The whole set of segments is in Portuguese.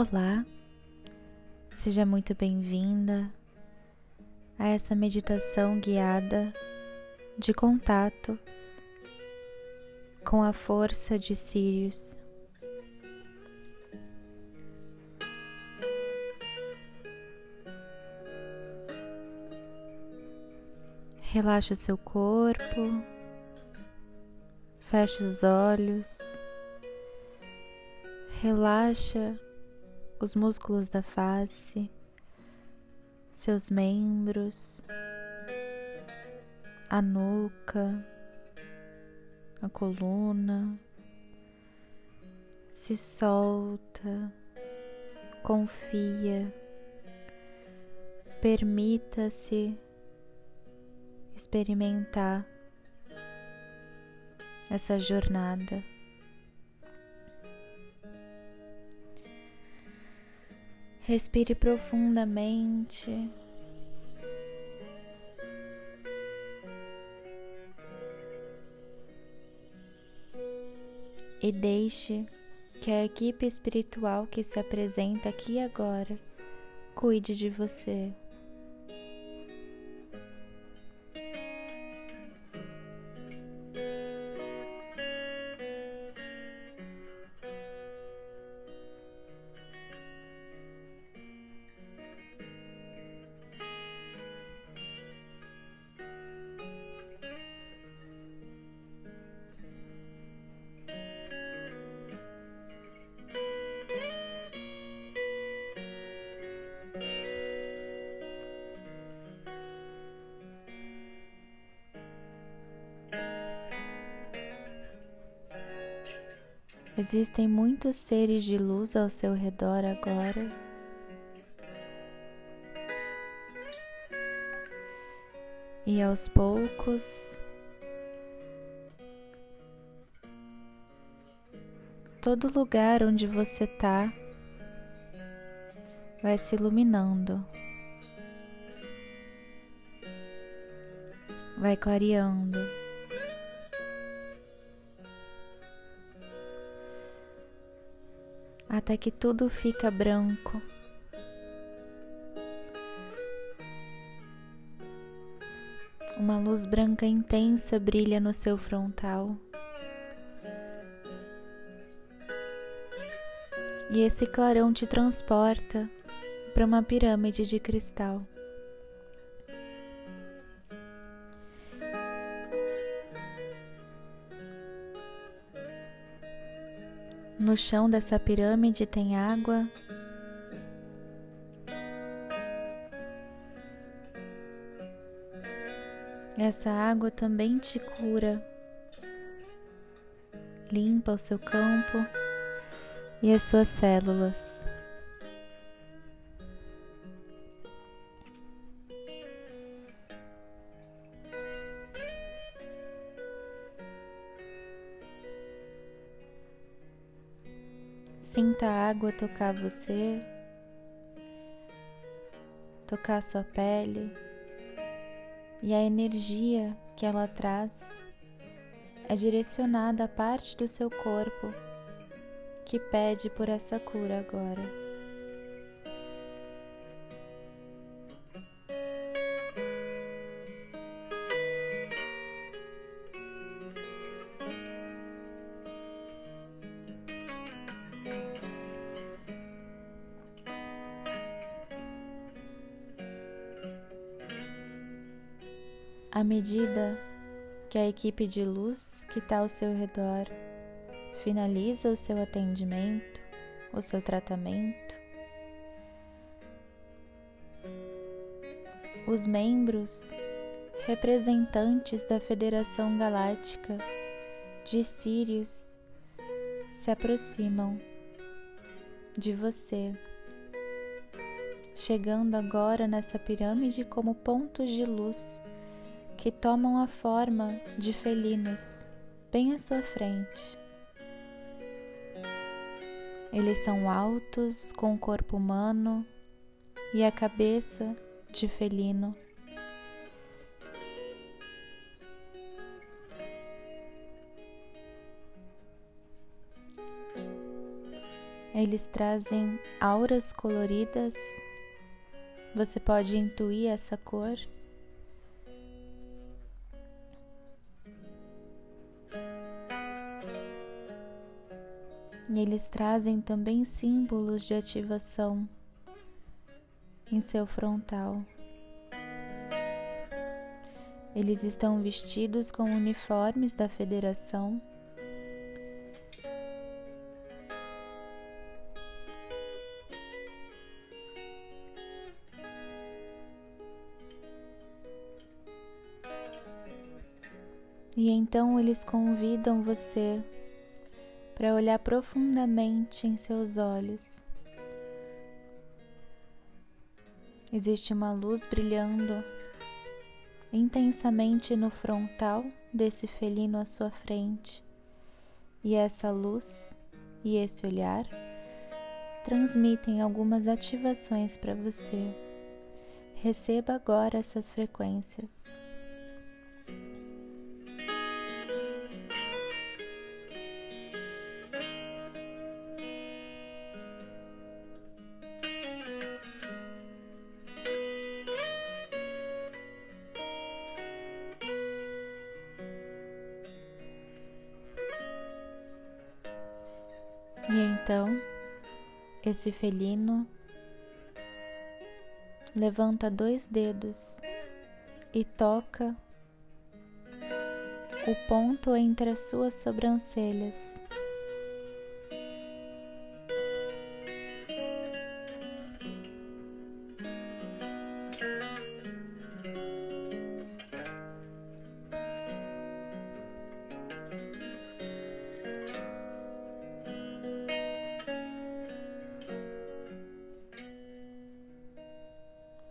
Olá, seja muito bem-vinda a essa meditação guiada de contato com a força de Sirius. Relaxa seu corpo, feche os olhos, relaxa os músculos da face, seus membros, a nuca, a coluna. Se solta, confia, permita-se experimentar essa jornada. Respire profundamente. E deixe que a equipe espiritual que se apresenta aqui agora cuide de você. Existem muitos seres de luz ao seu redor agora. E aos poucos, todo lugar onde você está vai se iluminando, vai clareando. Até que tudo fica branco. Uma luz branca intensa brilha no seu frontal. E esse clarão te transporta para uma pirâmide de cristal. No chão dessa pirâmide tem água. Essa água também te cura, limpa o seu campo e as suas células. Sinta a água tocar você, tocar sua pele e a energia que ela traz é direcionada à parte do seu corpo que pede por essa cura agora. À medida que a equipe de luz que está ao seu redor finaliza o seu atendimento, o seu tratamento, os membros representantes da Federação Galáctica de Sírios se aproximam de você, chegando agora nessa pirâmide como pontos de luz que tomam a forma de felinos bem à sua frente. Eles são altos, com o corpo humano e a cabeça de felino. Eles trazem auras coloridas. Você pode intuir essa cor. E eles trazem também símbolos de ativação em seu frontal. Eles estão vestidos com uniformes da federação. E então eles convidam você para olhar profundamente em seus olhos. Existe uma luz brilhando intensamente no frontal desse felino à sua frente, e essa luz e esse olhar transmitem algumas ativações para você. Receba agora essas frequências. E então, esse felino levanta dois dedos e toca o ponto entre as suas sobrancelhas.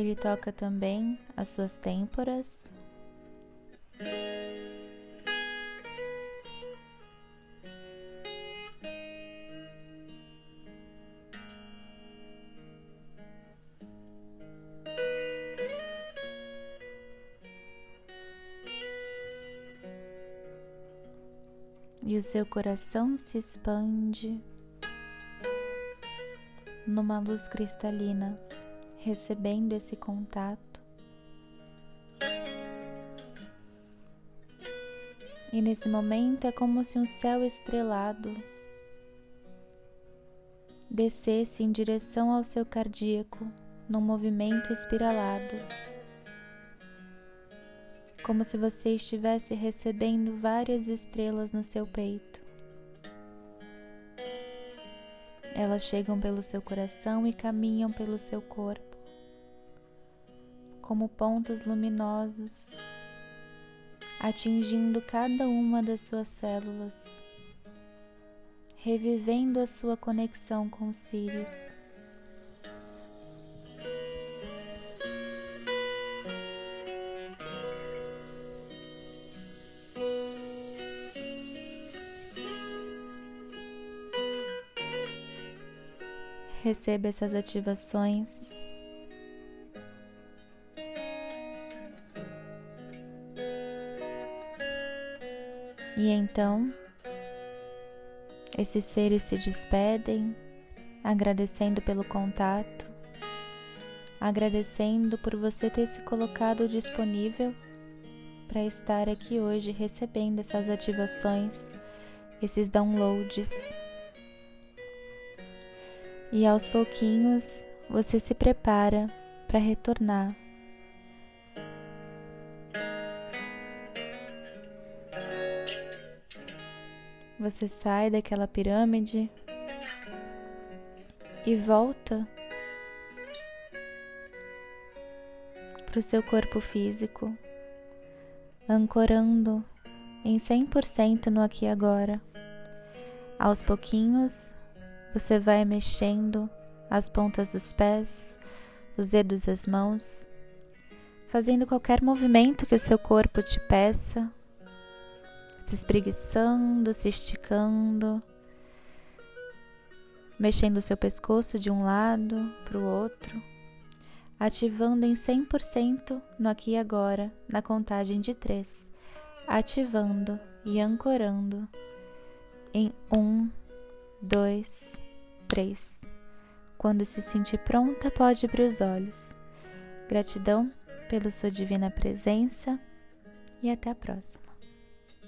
Ele toca também as suas têmporas. E o seu coração se expande numa luz cristalina recebendo esse contato. E nesse momento é como se um céu estrelado descesse em direção ao seu cardíaco num movimento espiralado. Como se você estivesse recebendo várias estrelas no seu peito. Elas chegam pelo seu coração e caminham pelo seu corpo como pontos luminosos, atingindo cada uma das suas células, revivendo a sua conexão com os Sirius. Receba essas ativações E então, esses seres se despedem, agradecendo pelo contato, agradecendo por você ter se colocado disponível para estar aqui hoje recebendo essas ativações, esses downloads. E aos pouquinhos você se prepara para retornar Você sai daquela pirâmide e volta para o seu corpo físico, ancorando em 100% no aqui e agora. Aos pouquinhos, você vai mexendo as pontas dos pés, os dedos das mãos, fazendo qualquer movimento que o seu corpo te peça se espreguiçando, se esticando, mexendo o seu pescoço de um lado para o outro, ativando em 100% no aqui e agora, na contagem de três, ativando e ancorando em um, dois, 3. Quando se sentir pronta, pode abrir os olhos. Gratidão pela sua divina presença e até a próxima.